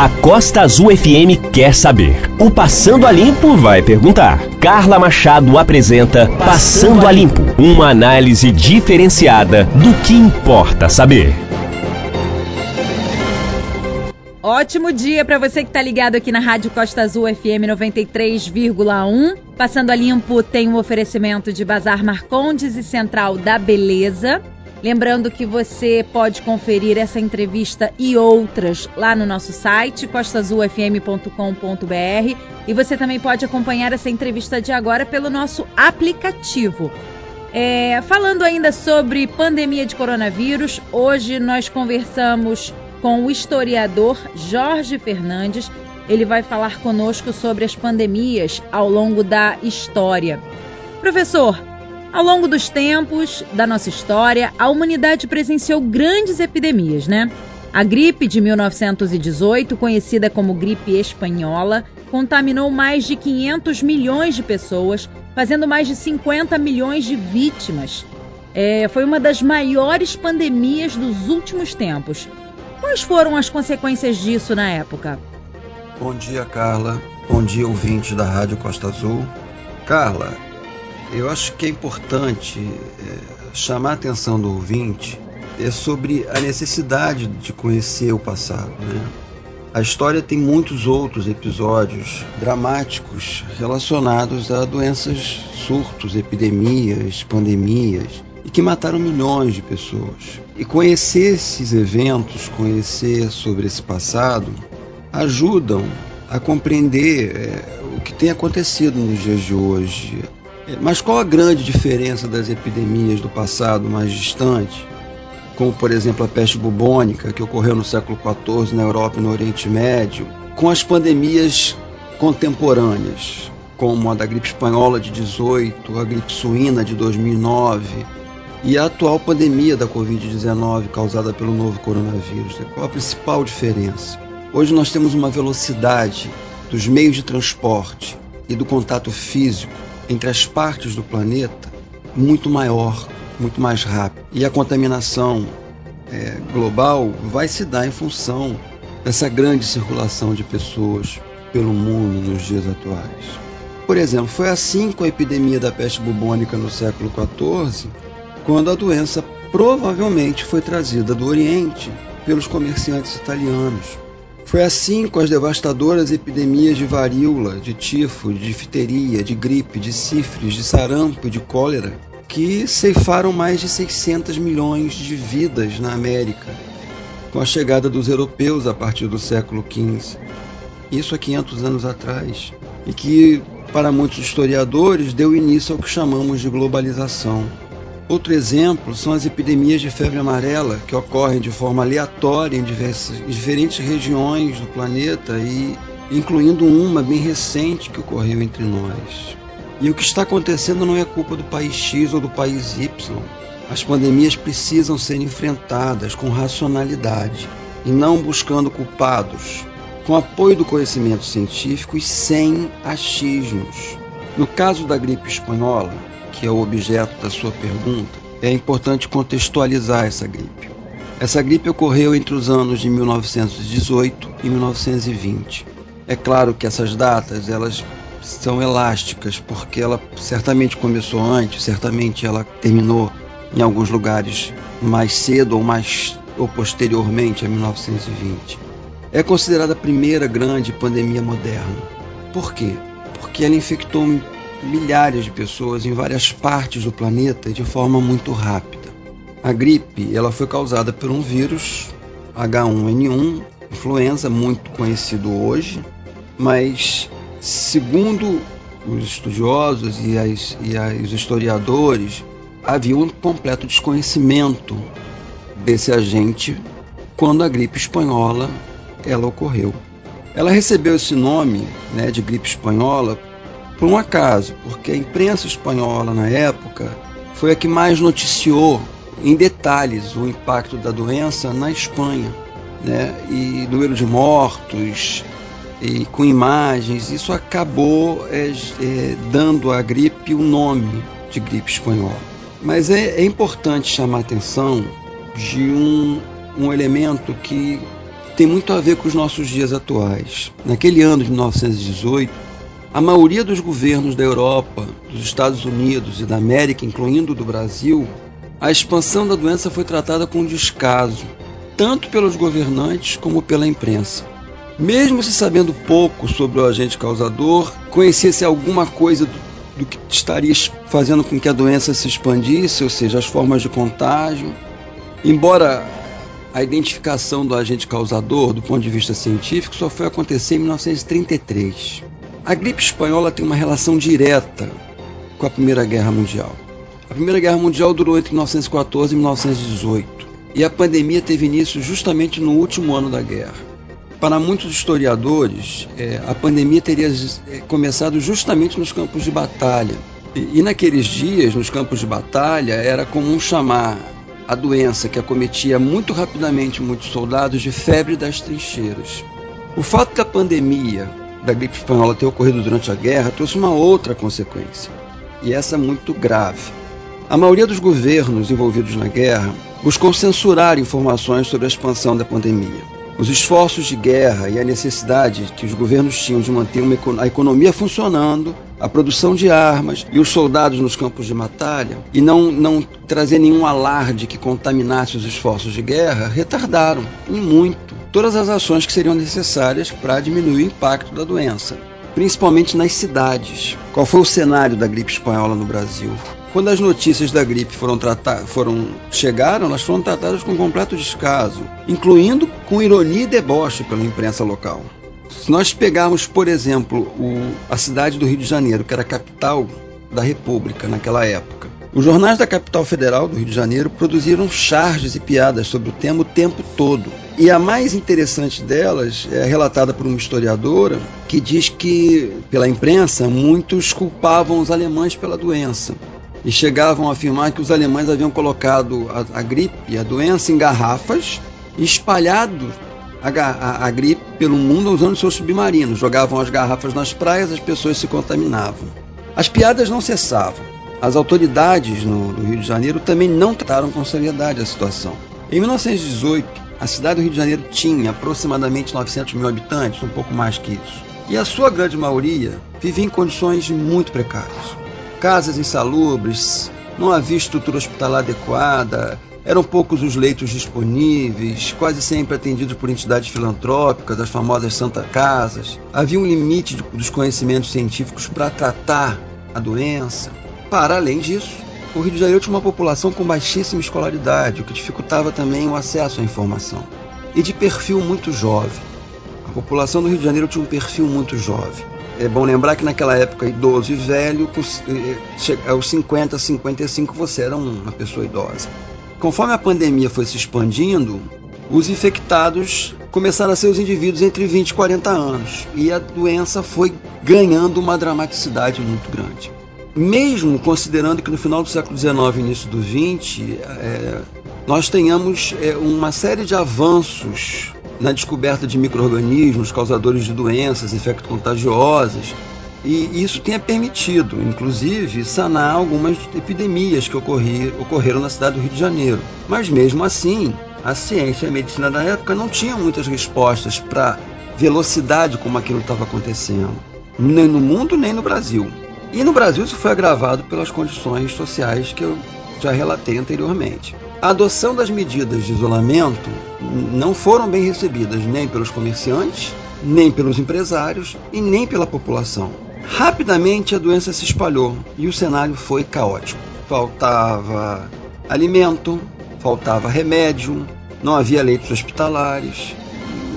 A Costa Azul FM quer saber. O Passando a Limpo vai perguntar. Carla Machado apresenta Passando a Limpo uma análise diferenciada do que importa saber. Ótimo dia para você que está ligado aqui na Rádio Costa Azul FM 93,1. Passando a limpo tem um oferecimento de Bazar Marcondes e Central da Beleza. Lembrando que você pode conferir essa entrevista e outras lá no nosso site, costazulfm.com.br. E você também pode acompanhar essa entrevista de agora pelo nosso aplicativo. É, falando ainda sobre pandemia de coronavírus, hoje nós conversamos com o historiador Jorge Fernandes. Ele vai falar conosco sobre as pandemias ao longo da história. Professor, ao longo dos tempos da nossa história, a humanidade presenciou grandes epidemias, né? A gripe de 1918, conhecida como gripe espanhola, contaminou mais de 500 milhões de pessoas, fazendo mais de 50 milhões de vítimas. É, foi uma das maiores pandemias dos últimos tempos. Quais foram as consequências disso na época? Bom dia, Carla. Bom dia, ouvinte da Rádio Costa Azul. Carla, eu acho que é importante é, chamar a atenção do ouvinte é sobre a necessidade de conhecer o passado. Né? A história tem muitos outros episódios dramáticos relacionados a doenças, surtos, epidemias, pandemias e que mataram milhões de pessoas. E conhecer esses eventos, conhecer sobre esse passado, ajudam a compreender é, o que tem acontecido nos dias de hoje. Mas qual a grande diferença das epidemias do passado mais distante, como por exemplo a peste bubônica, que ocorreu no século XIV na Europa e no Oriente Médio, com as pandemias contemporâneas, como a da gripe espanhola de 18, a gripe suína de 2009, e a atual pandemia da Covid-19 causada pelo novo coronavírus. Qual a principal diferença? Hoje nós temos uma velocidade dos meios de transporte e do contato físico entre as partes do planeta muito maior, muito mais rápido. E a contaminação é, global vai se dar em função dessa grande circulação de pessoas pelo mundo nos dias atuais. Por exemplo, foi assim com a epidemia da peste bubônica no século XIV, quando a doença provavelmente foi trazida do Oriente pelos comerciantes italianos. Foi assim com as devastadoras epidemias de varíola, de tifo, de difteria, de gripe, de sífilis, de sarampo e de cólera, que ceifaram mais de 600 milhões de vidas na América, com a chegada dos europeus a partir do século XV. Isso há 500 anos atrás. E que, para muitos historiadores, deu início ao que chamamos de globalização. Outro exemplo são as epidemias de febre amarela, que ocorrem de forma aleatória em, diversas, em diferentes regiões do planeta e incluindo uma bem recente que ocorreu entre nós. E o que está acontecendo não é culpa do país X ou do país Y. As pandemias precisam ser enfrentadas com racionalidade e não buscando culpados, com apoio do conhecimento científico e sem achismos. No caso da gripe espanhola, que é o objeto da sua pergunta, é importante contextualizar essa gripe. Essa gripe ocorreu entre os anos de 1918 e 1920. É claro que essas datas elas são elásticas, porque ela certamente começou antes, certamente ela terminou em alguns lugares mais cedo ou mais ou posteriormente a 1920. É considerada a primeira grande pandemia moderna. Por quê? Porque ela infectou milhares de pessoas em várias partes do planeta de forma muito rápida. A gripe ela foi causada por um vírus H1N1, influenza muito conhecido hoje, mas segundo os estudiosos e, as, e os historiadores, havia um completo desconhecimento desse agente quando a gripe espanhola ela ocorreu. Ela recebeu esse nome né, de gripe espanhola por um acaso, porque a imprensa espanhola na época foi a que mais noticiou em detalhes o impacto da doença na Espanha, né? E número de mortos e com imagens, isso acabou é, é, dando à gripe o nome de gripe espanhola. Mas é, é importante chamar a atenção de um, um elemento que tem muito a ver com os nossos dias atuais. Naquele ano de 1918, a maioria dos governos da Europa, dos Estados Unidos e da América, incluindo do Brasil, a expansão da doença foi tratada com descaso, tanto pelos governantes como pela imprensa. Mesmo se sabendo pouco sobre o agente causador, conhecia-se alguma coisa do, do que estaria fazendo com que a doença se expandisse, ou seja, as formas de contágio. Embora a identificação do agente causador, do ponto de vista científico, só foi acontecer em 1933. A gripe espanhola tem uma relação direta com a Primeira Guerra Mundial. A Primeira Guerra Mundial durou entre 1914 e 1918 e a pandemia teve início justamente no último ano da guerra. Para muitos historiadores, é, a pandemia teria é, começado justamente nos campos de batalha. E, e naqueles dias, nos campos de batalha, era comum chamar a doença que acometia muito rapidamente muitos soldados de febre das trincheiras. O fato da pandemia da gripe espanhola ter ocorrido durante a guerra trouxe uma outra consequência, e essa muito grave. A maioria dos governos envolvidos na guerra buscou censurar informações sobre a expansão da pandemia. Os esforços de guerra e a necessidade que os governos tinham de manter uma, a economia funcionando, a produção de armas e os soldados nos campos de batalha, e não, não trazer nenhum alarde que contaminasse os esforços de guerra, retardaram, em muito, todas as ações que seriam necessárias para diminuir o impacto da doença, principalmente nas cidades. Qual foi o cenário da gripe espanhola no Brasil? Quando as notícias da gripe foram, foram chegaram, elas foram tratadas com completo descaso, incluindo com ironia e deboche pela imprensa local. Se nós pegarmos, por exemplo, o, a cidade do Rio de Janeiro, que era a capital da República naquela época, os jornais da capital federal do Rio de Janeiro produziram charges e piadas sobre o tema o tempo todo. E a mais interessante delas é relatada por uma historiadora que diz que, pela imprensa, muitos culpavam os alemães pela doença e chegavam a afirmar que os alemães haviam colocado a, a gripe e a doença em garrafas e espalhado a, a, a, gripe pelo mundo usando seus submarinos. Jogavam as garrafas nas praias, as pessoas se contaminavam. As piadas não cessavam. As autoridades no, no Rio de Janeiro também não trataram com seriedade a situação. Em 1918, a cidade do Rio de Janeiro tinha aproximadamente 900 mil habitantes, um pouco mais que isso. E a sua grande maioria vivia em condições muito precárias casas insalubres, não havia estrutura hospitalar adequada, eram poucos os leitos disponíveis, quase sempre atendidos por entidades filantrópicas, as famosas Santa Casas. Havia um limite dos conhecimentos científicos para tratar a doença. Para além disso, o Rio de Janeiro tinha uma população com baixíssima escolaridade, o que dificultava também o acesso à informação. E de perfil muito jovem. A população do Rio de Janeiro tinha um perfil muito jovem. É bom lembrar que naquela época, idoso e velho, aos 50, 55, você era uma pessoa idosa. Conforme a pandemia foi se expandindo, os infectados começaram a ser os indivíduos entre 20 e 40 anos. E a doença foi ganhando uma dramaticidade muito grande. Mesmo considerando que no final do século XIX e início do XX, é, nós tenhamos é, uma série de avanços na descoberta de micro-organismos causadores de doenças infecto-contagiosas. E isso tenha permitido, inclusive, sanar algumas epidemias que ocorri, ocorreram na cidade do Rio de Janeiro. Mas mesmo assim, a ciência e a medicina da época não tinham muitas respostas para velocidade como aquilo estava acontecendo, nem no mundo nem no Brasil. E no Brasil isso foi agravado pelas condições sociais que eu já relatei anteriormente. A adoção das medidas de isolamento não foram bem recebidas nem pelos comerciantes, nem pelos empresários e nem pela população. Rapidamente a doença se espalhou e o cenário foi caótico. Faltava alimento, faltava remédio, não havia leitos hospitalares.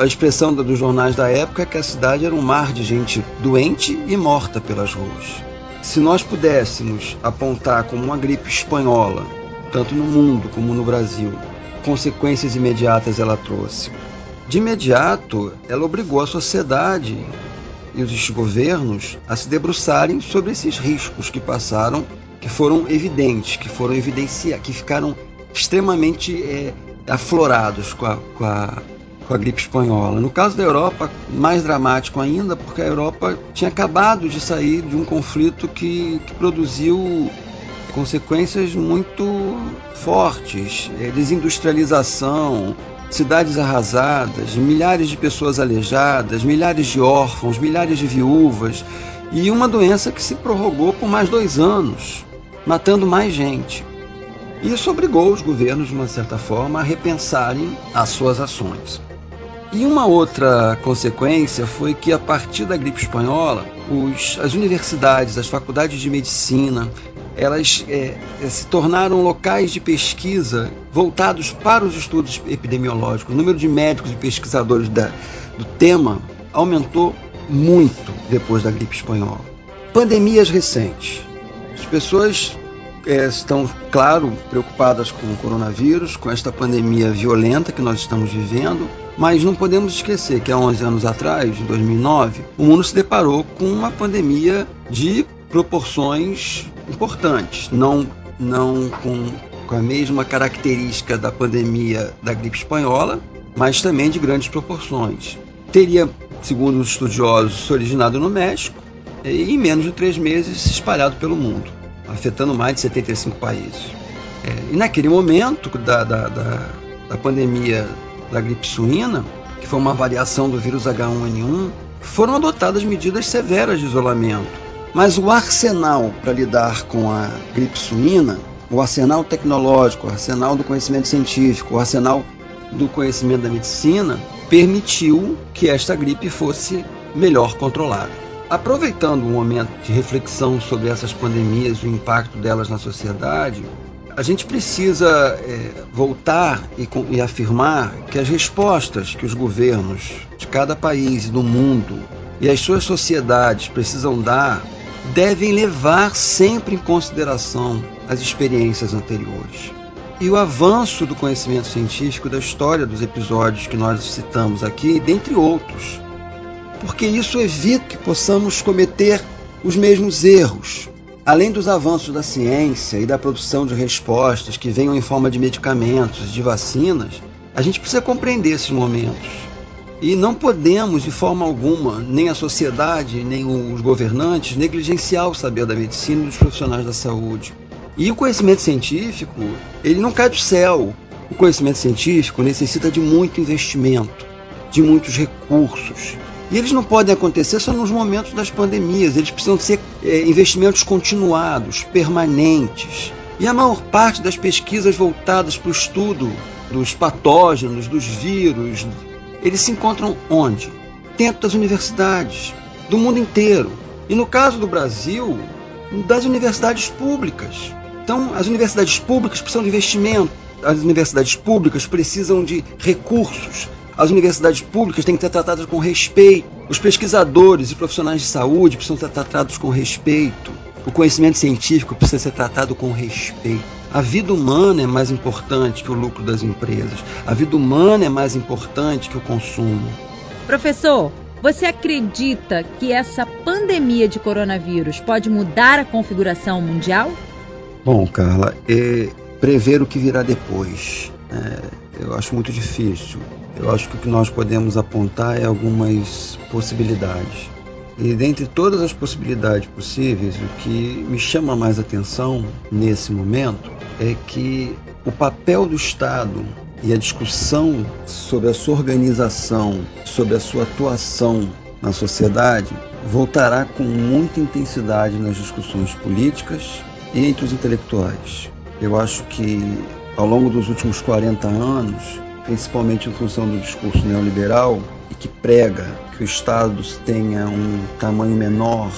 A expressão dos jornais da época é que a cidade era um mar de gente doente e morta pelas ruas. Se nós pudéssemos apontar como uma gripe espanhola tanto no mundo como no Brasil. Consequências imediatas ela trouxe. De imediato, ela obrigou a sociedade e os governos a se debruçarem sobre esses riscos que passaram, que foram evidentes, que foram evidenciados, que ficaram extremamente é, aflorados com a, com, a, com a gripe espanhola. No caso da Europa, mais dramático ainda, porque a Europa tinha acabado de sair de um conflito que, que produziu consequências muito fortes, é, desindustrialização, cidades arrasadas, milhares de pessoas aleijadas, milhares de órfãos, milhares de viúvas e uma doença que se prorrogou por mais dois anos, matando mais gente. Isso obrigou os governos, de uma certa forma, a repensarem as suas ações. E uma outra consequência foi que, a partir da gripe espanhola, os, as universidades, as faculdades de medicina, elas é, é, se tornaram locais de pesquisa voltados para os estudos epidemiológicos. O número de médicos e pesquisadores da, do tema aumentou muito depois da gripe espanhola. Pandemias recentes. As pessoas é, estão, claro, preocupadas com o coronavírus, com esta pandemia violenta que nós estamos vivendo, mas não podemos esquecer que há 11 anos atrás, em 2009, o mundo se deparou com uma pandemia de proporções importantes, não, não com, com a mesma característica da pandemia da gripe espanhola, mas também de grandes proporções. Teria, segundo os estudiosos, se originado no México e em menos de três meses se espalhado pelo mundo, afetando mais de 75 países. É, e naquele momento da, da, da, da pandemia da gripe suína, que foi uma variação do vírus H1N1, foram adotadas medidas severas de isolamento mas o arsenal para lidar com a gripe suína, o arsenal tecnológico, o arsenal do conhecimento científico, o arsenal do conhecimento da medicina, permitiu que esta gripe fosse melhor controlada. Aproveitando o momento de reflexão sobre essas pandemias e o impacto delas na sociedade, a gente precisa é, voltar e, e, afirmar que as respostas que os governos de cada país do mundo e as suas sociedades precisam dar devem levar sempre em consideração as experiências anteriores. E o avanço do conhecimento científico da história dos episódios que nós citamos aqui, dentre outros, porque isso evita que possamos cometer os mesmos erros. Além dos avanços da ciência e da produção de respostas que venham em forma de medicamentos, de vacinas, a gente precisa compreender esses momentos e não podemos, de forma alguma, nem a sociedade, nem os governantes, negligenciar o saber da medicina e dos profissionais da saúde. E o conhecimento científico, ele não cai do céu. O conhecimento científico necessita de muito investimento, de muitos recursos. E eles não podem acontecer só nos momentos das pandemias, eles precisam ser é, investimentos continuados, permanentes. E a maior parte das pesquisas voltadas para o estudo dos patógenos, dos vírus, eles se encontram onde? Dentro das universidades, do mundo inteiro. E no caso do Brasil, das universidades públicas. Então, as universidades públicas precisam de investimento, as universidades públicas precisam de recursos, as universidades públicas têm que ser tratadas com respeito, os pesquisadores e profissionais de saúde precisam ser tratados com respeito, o conhecimento científico precisa ser tratado com respeito. A vida humana é mais importante que o lucro das empresas. A vida humana é mais importante que o consumo. Professor, você acredita que essa pandemia de coronavírus pode mudar a configuração mundial? Bom, Carla, é prever o que virá depois. É, eu acho muito difícil. Eu acho que o que nós podemos apontar é algumas possibilidades. E dentre todas as possibilidades possíveis, o que me chama mais atenção nesse momento é que o papel do Estado e a discussão sobre a sua organização, sobre a sua atuação na sociedade, voltará com muita intensidade nas discussões políticas e entre os intelectuais. Eu acho que ao longo dos últimos 40 anos, principalmente em função do discurso neoliberal, e que prega que o Estado tenha um tamanho menor,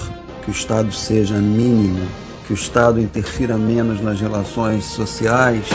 que o Estado seja mínimo, que o Estado interfira menos nas relações sociais,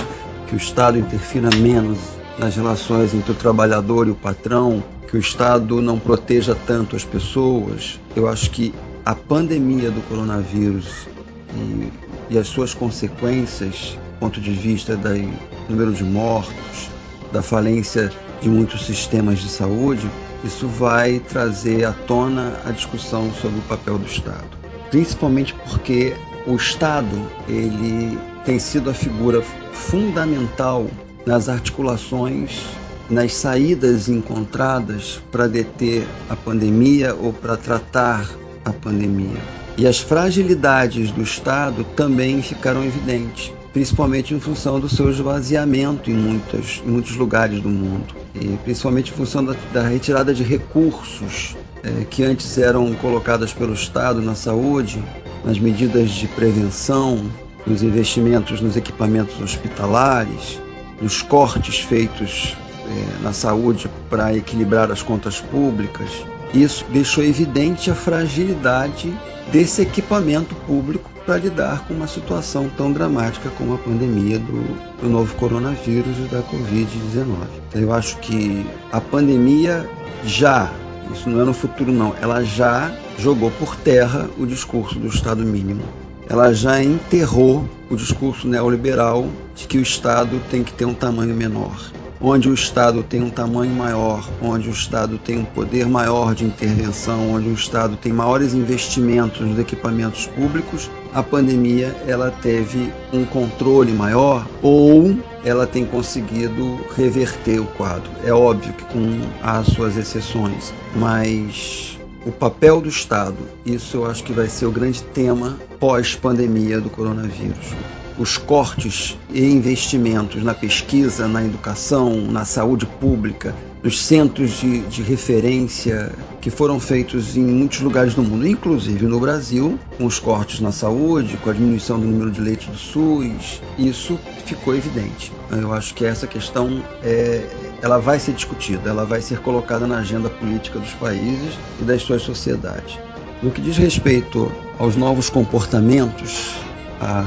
que o Estado interfira menos nas relações entre o trabalhador e o patrão, que o Estado não proteja tanto as pessoas. Eu acho que a pandemia do coronavírus e, e as suas consequências, do ponto de vista do número de mortos, da falência de muitos sistemas de saúde, isso vai trazer à tona a discussão sobre o papel do Estado. Principalmente porque o Estado ele tem sido a figura fundamental nas articulações, nas saídas encontradas para deter a pandemia ou para tratar a pandemia. E as fragilidades do Estado também ficaram evidentes. Principalmente em função do seu esvaziamento em, muitas, em muitos lugares do mundo, e principalmente em função da, da retirada de recursos é, que antes eram colocadas pelo Estado na saúde, nas medidas de prevenção, nos investimentos nos equipamentos hospitalares, nos cortes feitos é, na saúde para equilibrar as contas públicas. Isso deixou evidente a fragilidade desse equipamento público para lidar com uma situação tão dramática como a pandemia do, do novo coronavírus e da Covid-19. Então, eu acho que a pandemia já, isso não é no futuro não, ela já jogou por terra o discurso do Estado mínimo. Ela já enterrou o discurso neoliberal de que o Estado tem que ter um tamanho menor onde o Estado tem um tamanho maior, onde o Estado tem um poder maior de intervenção, onde o Estado tem maiores investimentos nos equipamentos públicos, a pandemia ela teve um controle maior ou ela tem conseguido reverter o quadro. É óbvio que com as suas exceções, mas o papel do Estado, isso eu acho que vai ser o grande tema pós-pandemia do coronavírus os cortes e investimentos na pesquisa, na educação, na saúde pública, nos centros de, de, referência que foram feitos em muitos lugares do mundo, inclusive no Brasil, com os cortes na saúde, com a diminuição do número de leitos do SUS, isso ficou evidente. Eu acho que essa questão é, ela vai ser discutida, ela vai ser colocada na agenda política dos países e das suas sociedades. No que diz respeito aos novos comportamentos, a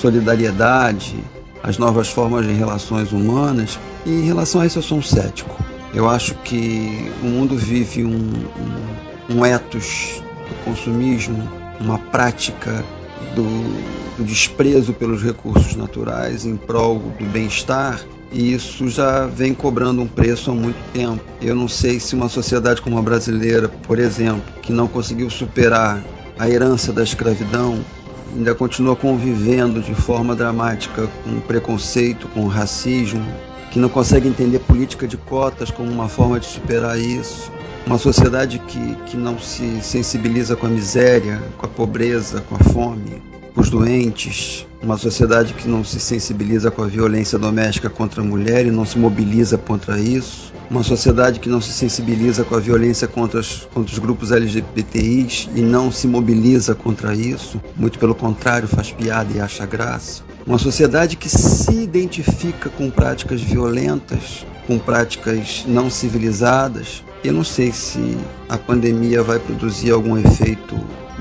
solidariedade, as novas formas de relações humanas. E em relação a isso, eu sou um cético. Eu acho que o mundo vive um, um, um ethos do consumismo, uma prática do, do desprezo pelos recursos naturais em prol do bem-estar e isso já vem cobrando um preço há muito tempo. Eu não sei se uma sociedade como a brasileira, por exemplo, que não conseguiu superar a herança da escravidão, ainda continua convivendo de forma dramática com preconceito, com racismo, que não consegue entender política de cotas como uma forma de superar isso. Uma sociedade que, que não se sensibiliza com a miséria, com a pobreza, com a fome, os doentes. Uma sociedade que não se sensibiliza com a violência doméstica contra a mulher e não se mobiliza contra isso uma sociedade que não se sensibiliza com a violência contra, as, contra os grupos LGBTIs e não se mobiliza contra isso, muito pelo contrário, faz piada e acha graça. Uma sociedade que se identifica com práticas violentas, com práticas não civilizadas. Eu não sei se a pandemia vai produzir algum efeito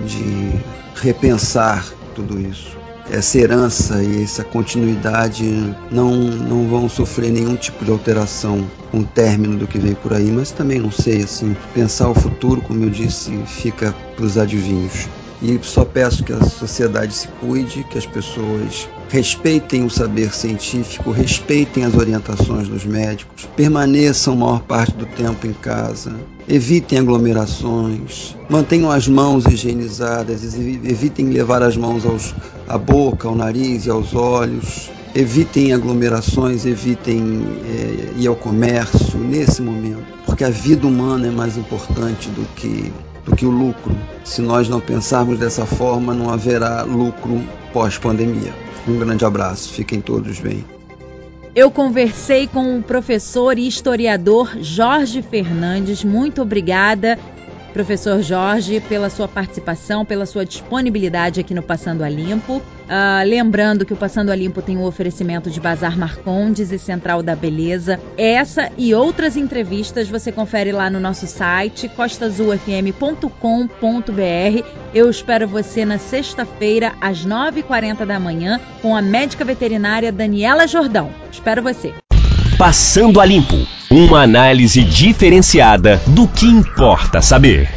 de repensar tudo isso essa herança e essa continuidade não, não vão sofrer nenhum tipo de alteração com o término do que vem por aí, mas também não sei, assim, pensar o futuro, como eu disse, fica para os adivinhos. E só peço que a sociedade se cuide, que as pessoas respeitem o saber científico, respeitem as orientações dos médicos, permaneçam a maior parte do tempo em casa, evitem aglomerações, mantenham as mãos higienizadas, evitem levar as mãos aos, à boca, ao nariz e aos olhos, evitem aglomerações, evitem é, ir ao comércio nesse momento, porque a vida humana é mais importante do que do que o lucro. Se nós não pensarmos dessa forma, não haverá lucro pós-pandemia. Um grande abraço, fiquem todos bem. Eu conversei com o professor e historiador Jorge Fernandes. Muito obrigada professor Jorge, pela sua participação, pela sua disponibilidade aqui no Passando a Limpo. Uh, lembrando que o Passando a Limpo tem um oferecimento de Bazar Marcondes e Central da Beleza. Essa e outras entrevistas você confere lá no nosso site costazulfm.com.br. Eu espero você na sexta-feira, às 9h40 da manhã, com a médica veterinária Daniela Jordão. Espero você. Passando a Limpo uma análise diferenciada do que importa saber.